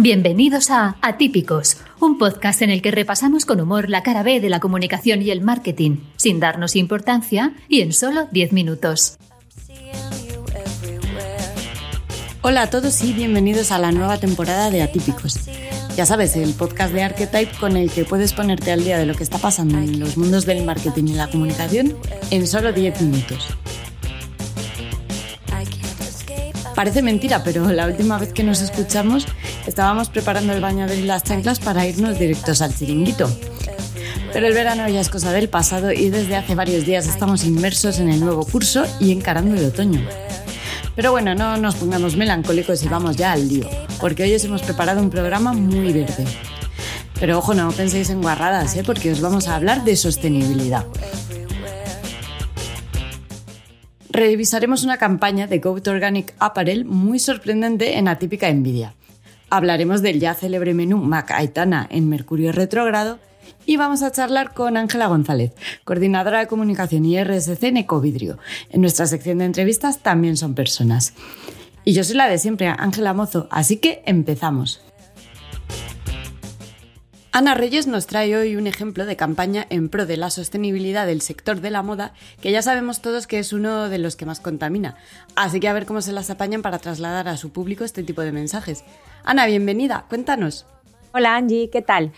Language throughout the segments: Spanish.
Bienvenidos a Atípicos, un podcast en el que repasamos con humor la cara B de la comunicación y el marketing, sin darnos importancia y en solo 10 minutos. Hola a todos y bienvenidos a la nueva temporada de Atípicos. Ya sabes, el podcast de Archetype con el que puedes ponerte al día de lo que está pasando en los mundos del marketing y la comunicación en solo 10 minutos. Parece mentira, pero la última vez que nos escuchamos estábamos preparando el baño de las chanclas para irnos directos al chiringuito. Pero el verano ya es cosa del pasado y desde hace varios días estamos inmersos en el nuevo curso y encarando el otoño. Pero bueno, no nos pongamos melancólicos y vamos ya al lío, porque hoy os hemos preparado un programa muy verde. Pero ojo, no penséis en guarradas, ¿eh? porque os vamos a hablar de sostenibilidad. revisaremos una campaña de Goat Organic Apparel muy sorprendente en Atípica Envidia. Hablaremos del ya célebre menú Mac Aitana en Mercurio Retrógrado y vamos a charlar con Ángela González, coordinadora de comunicación y RSC en Ecovidrio. En nuestra sección de entrevistas también son personas. Y yo soy la de siempre, Ángela Mozo, así que empezamos. Ana Reyes nos trae hoy un ejemplo de campaña en pro de la sostenibilidad del sector de la moda, que ya sabemos todos que es uno de los que más contamina. Así que a ver cómo se las apañan para trasladar a su público este tipo de mensajes. Ana, bienvenida, cuéntanos. Hola Angie, ¿qué tal?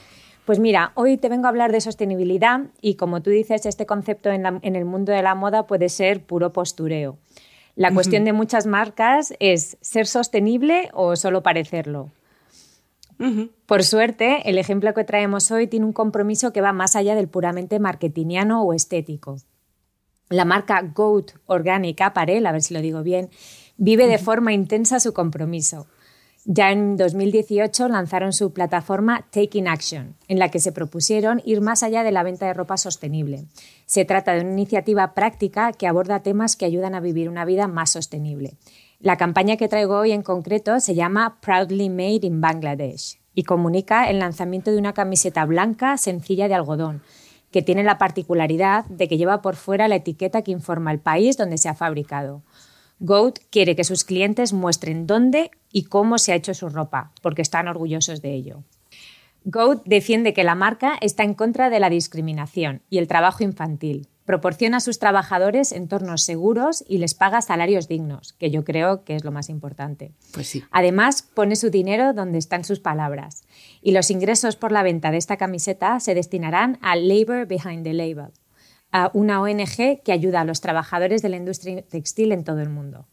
Pues mira, hoy te vengo a hablar de sostenibilidad y como tú dices, este concepto en, el mundo de la moda puede ser puro postureo. La cuestión de muchas marcas es ser sostenible o solo parecerlo. Por suerte, el ejemplo que traemos hoy tiene un compromiso que va más allá del puramente marketingiano o estético. La marca Goat Organic Apparel, a ver si lo digo bien, vive de forma intensa su compromiso. Ya en 2018 lanzaron su plataforma Taking Action, en la que se propusieron ir más allá de la venta de ropa sostenible. Se trata de una iniciativa práctica que aborda temas que ayudan a vivir una vida más sostenible. La campaña que traigo hoy en concreto se llama Proudly Made in Bangladesh y comunica el lanzamiento de una camiseta blanca sencilla de algodón, que tiene la particularidad de que lleva por fuera la etiqueta que informa el país donde se ha fabricado. Goat quiere que sus clientes muestren dónde y cómo se ha hecho su ropa, porque están orgullosos de ello. Goat defiende que la marca está en contra de la discriminación y el trabajo infantil, proporciona a sus trabajadores entornos seguros y les paga salarios dignos, que yo creo que es lo más importante. Pues sí. Además, pone su dinero donde están sus palabras. Y los ingresos por la venta de esta camiseta se destinarán a Labor Behind the Label, a una ONG que ayuda a los trabajadores de la industria textil en todo el mundo.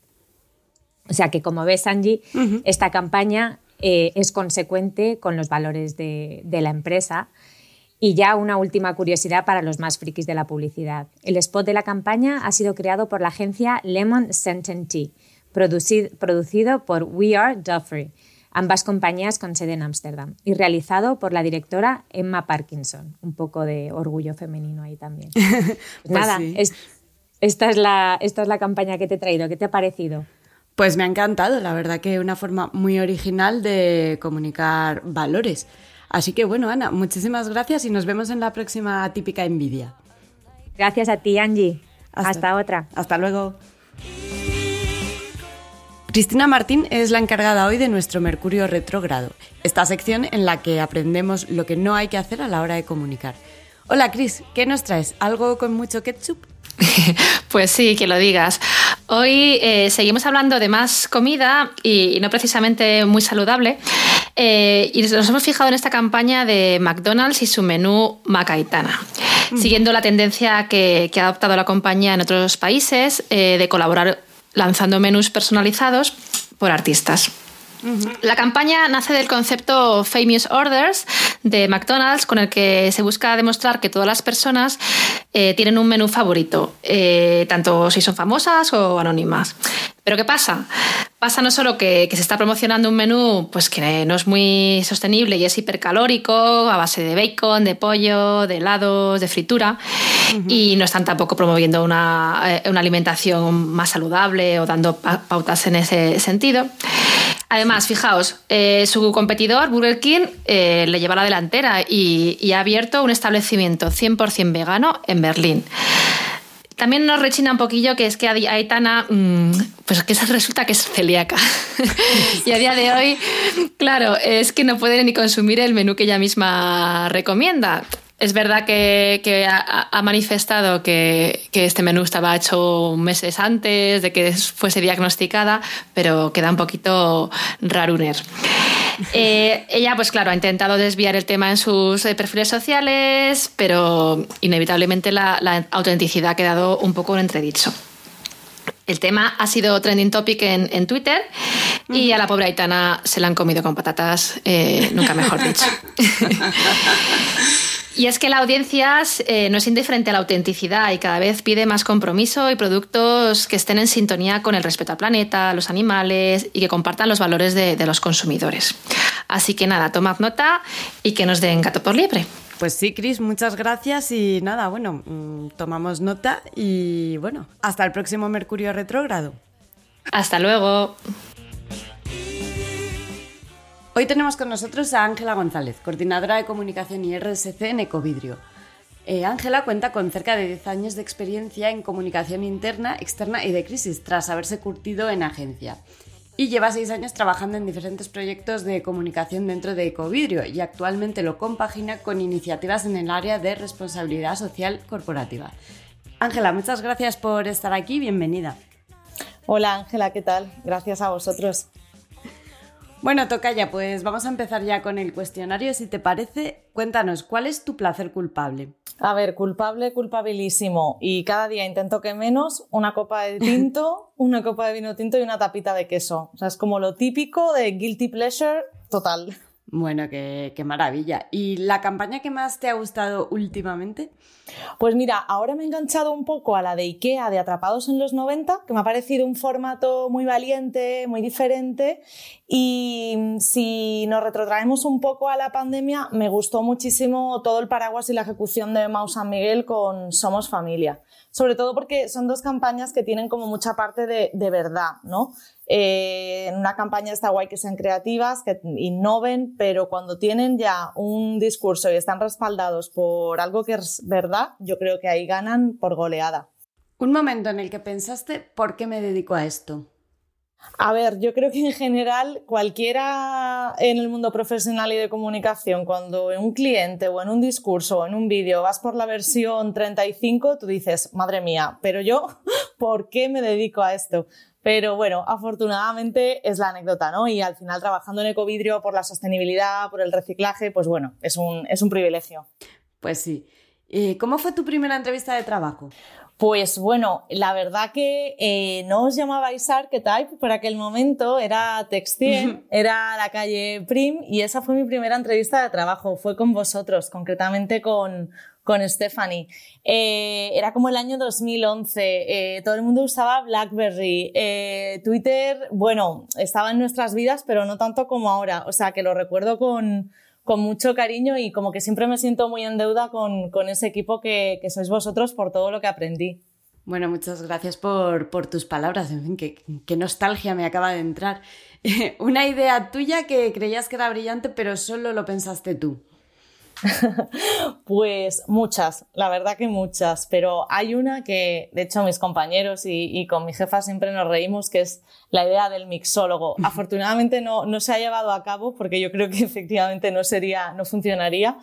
O sea que, como ves, Angie, esta campaña eh, es consecuente con los valores de, de la empresa y ya una última curiosidad para los más frikis de la publicidad. El spot de la campaña ha sido creado por la agencia Lemon Scent Tea, producido por We Are Duffrey, ambas compañías con sede en Ámsterdam, y realizado por la directora Emma Parkinson. Un poco de orgullo femenino ahí también. Pues pues nada, esta, es la, esta es la campaña que te he traído. ¿Qué te ha parecido? Pues me ha encantado, la verdad que una forma muy original de comunicar valores. Así que bueno, Ana, muchísimas gracias y nos vemos en la próxima típica envidia. Gracias a ti, Angie. Hasta, otra. Hasta luego. Cristina Martín es la encargada hoy de nuestro Mercurio Retrógrado, esta sección en la que aprendemos lo que no hay que hacer a la hora de comunicar. Hola Cris, ¿qué nos traes? ¿Algo con mucho ketchup? Pues sí, que lo digas. Hoy eh, seguimos hablando de más comida y, no precisamente muy saludable. Eh, y nos hemos fijado en esta campaña de McDonald's y su menú Macaitana. Mm. Siguiendo la tendencia que, ha adoptado la compañía en otros países eh, de colaborar lanzando menús personalizados por artistas. La campaña nace del concepto Famous Orders de McDonald's, con el que se busca demostrar que todas las personas eh, tienen un menú favorito, eh, tanto si son famosas o anónimas. Pero ¿qué pasa? Pasa no solo que, se está promocionando un menú pues que no es muy sostenible y es hipercalórico, a base de bacon, de pollo, de helados, de fritura, y no están tampoco promoviendo una, eh, una alimentación más saludable o dando pautas en ese sentido. Además, fijaos, eh, su competidor, Burger King, eh, le lleva la delantera y, ha abierto un establecimiento 100% vegano en Berlín. También nos rechina un poquillo que es que Aitana, mm, pues que resulta que es celíaca. y a día de hoy, claro, es que no puede ni consumir el menú que ella misma recomienda. Es verdad que, ha, manifestado que, este menú estaba hecho meses antes de que fuese diagnosticada, pero queda un poquito raruner. Eh, ella, pues claro, ha intentado desviar el tema en sus eh, perfiles sociales, pero inevitablemente la, autenticidad ha quedado un poco en entredicho. El tema ha sido trending topic en, Twitter y a la pobre Aitana se la han comido con patatas, eh, nunca mejor dicho. Y es que la audiencia eh, no es indiferente a la autenticidad y cada vez pide más compromiso y productos que estén en sintonía con el respeto al planeta, a los animales y que compartan los valores de, los consumidores. Así que nada, tomad nota y que nos den gato por liebre. Pues sí, Cris, muchas gracias y nada, bueno, mm, tomamos nota y bueno, hasta el próximo Mercurio retrógrado. Hasta luego. Hoy tenemos con nosotros a Ángela González, coordinadora de comunicación y RSC en Ecovidrio. Eh, Ángela cuenta con cerca de 10 años de experiencia en comunicación interna, externa y de crisis, tras haberse curtido en agencia. Y lleva 6 años trabajando en diferentes proyectos de comunicación dentro de Ecovidrio y actualmente lo compagina con iniciativas en el área de responsabilidad social corporativa. Ángela, muchas gracias por estar aquí, bienvenida. Hola Ángela, ¿qué tal? Gracias a vosotros. Bueno, Tocaya, pues vamos a empezar ya con el cuestionario. Si te parece, cuéntanos, ¿cuál es tu placer culpable? A ver, culpable, culpabilísimo. Y cada día intento que menos una copa de tinto, una copa de vino tinto y una tapita de queso. O sea, es como lo típico de guilty pleasure total. Bueno, qué, maravilla. ¿Y la campaña que más te ha gustado últimamente? Pues mira, ahora me he enganchado un poco a la de IKEA de Atrapados en los 90, que me ha parecido un formato muy valiente, muy diferente. Y si nos retrotraemos un poco a la pandemia, me gustó muchísimo todo el paraguas y la ejecución de Mau San Miguel con Somos Familia. Sobre todo porque son dos campañas que tienen como mucha parte de, de verdad, ¿no? Eh, en una campaña está guay que sean creativas, que innoven, pero cuando tienen ya un discurso y están respaldados por algo que es verdad, yo creo que ahí ganan por goleada. Un momento en el que pensaste, ¿por qué me dedico a esto? A ver, yo creo que en general cualquiera en el mundo profesional y de comunicación, cuando en un cliente o en un discurso o en un vídeo vas por la versión 35, tú dices, madre mía, pero yo, ¿por qué me dedico a esto? Pero bueno, afortunadamente es la anécdota, ¿no? Y al final trabajando en Ecovidrio por la sostenibilidad, por el reciclaje, pues bueno, es un, es un privilegio. Pues sí. ¿Y ¿Cómo fue tu primera entrevista de trabajo? Pues bueno, la verdad que eh, no os llamabais Archetype por aquel momento, era Textien, era la calle Prim y esa fue mi primera entrevista de trabajo, fue con vosotros, concretamente con, con Stephanie. Eh, era como el año 2011, eh, todo el mundo usaba BlackBerry, eh, Twitter, bueno, estaba en nuestras vidas, pero no tanto como ahora, o sea que lo recuerdo con, con mucho cariño y como que siempre me siento muy en deuda con, con ese equipo que, que, sois vosotros por todo lo que aprendí. Bueno, muchas gracias por, por tus palabras. En fin, qué, qué nostalgia me acaba de entrar. Una idea tuya que creías que era brillante, pero solo lo pensaste tú. pues muchas, la verdad que muchas, pero hay una que, de hecho, mis compañeros y, con mi jefa siempre nos reímos, que es la idea del mixólogo. Afortunadamente no, no se ha llevado a cabo porque yo creo que efectivamente no sería, no funcionaría,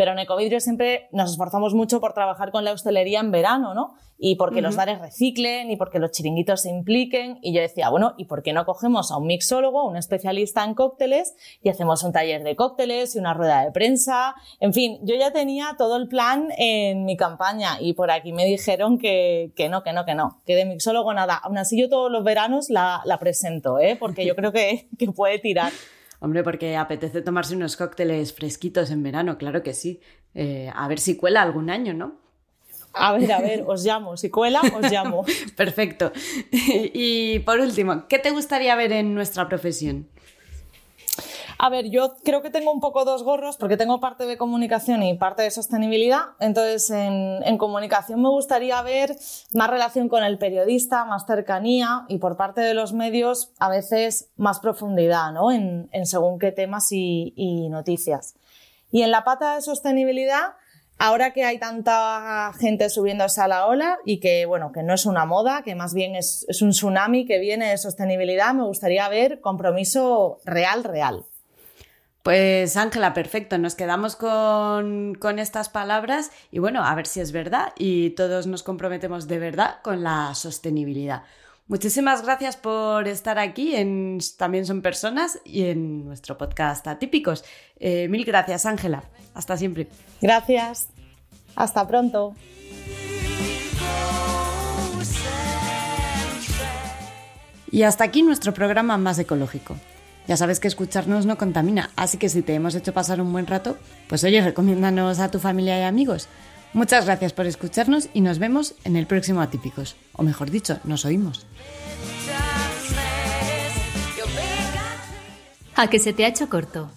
pero en Ecovidrio siempre nos esforzamos mucho por trabajar con la hostelería en verano, ¿no? Y porque los bares reciclen y porque los chiringuitos se impliquen. Y yo decía, bueno, ¿y por qué no cogemos a un mixólogo, un especialista en cócteles y hacemos un taller de cócteles y una rueda de prensa? En fin, yo ya tenía todo el plan en mi campaña y por aquí me dijeron que, que no, que no, que no, que de mixólogo nada. Aún así yo todos los veranos la, la presento, ¿eh? Porque yo creo que, que puede tirar. Hombre, porque apetece tomarse unos cócteles fresquitos en verano, claro que sí. Eh, a ver si cuela algún año, ¿no? A ver, a ver, os llamo. Si cuela, os llamo. Perfecto. Y por último, ¿qué te gustaría ver en nuestra profesión? A ver, yo creo que tengo un poco dos gorros porque tengo parte de comunicación y parte de sostenibilidad. Entonces, en, comunicación me gustaría ver más relación con el periodista, más cercanía y por parte de los medios a veces más profundidad ¿no? en, según qué temas y, y noticias. Y en la pata de sostenibilidad, ahora que hay tanta gente subiéndose a la ola y que, bueno, que no es una moda, que más bien es, es un tsunami que viene de sostenibilidad, me gustaría ver compromiso real, real. Pues Ángela, perfecto, nos quedamos con, con, estas palabras y bueno, a ver si es verdad y todos nos comprometemos de verdad con la sostenibilidad. Muchísimas gracias por estar aquí en También son personas y en nuestro podcast Atípicos. Eh, mil gracias, Ángela. Hasta siempre. Gracias. Hasta pronto. Y hasta aquí nuestro programa más ecológico. Ya sabes que escucharnos no contamina, así que si te hemos hecho pasar un buen rato, pues oye, recomiéndanos a tu familia y amigos. Muchas gracias por escucharnos y nos vemos en el próximo Atípicos. O mejor dicho, nos oímos. ¿A que se te ha hecho corto?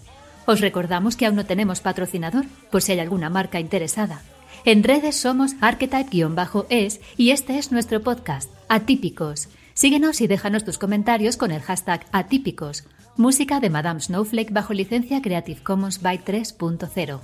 Os recordamos que aún no tenemos patrocinador, por si hay alguna marca interesada. En redes somos archetype-es y este es nuestro podcast, Atípicos. Síguenos y déjanos tus comentarios con el hashtag Atípicos. Música de Madame Snowflake bajo licencia Creative Commons by 3.0.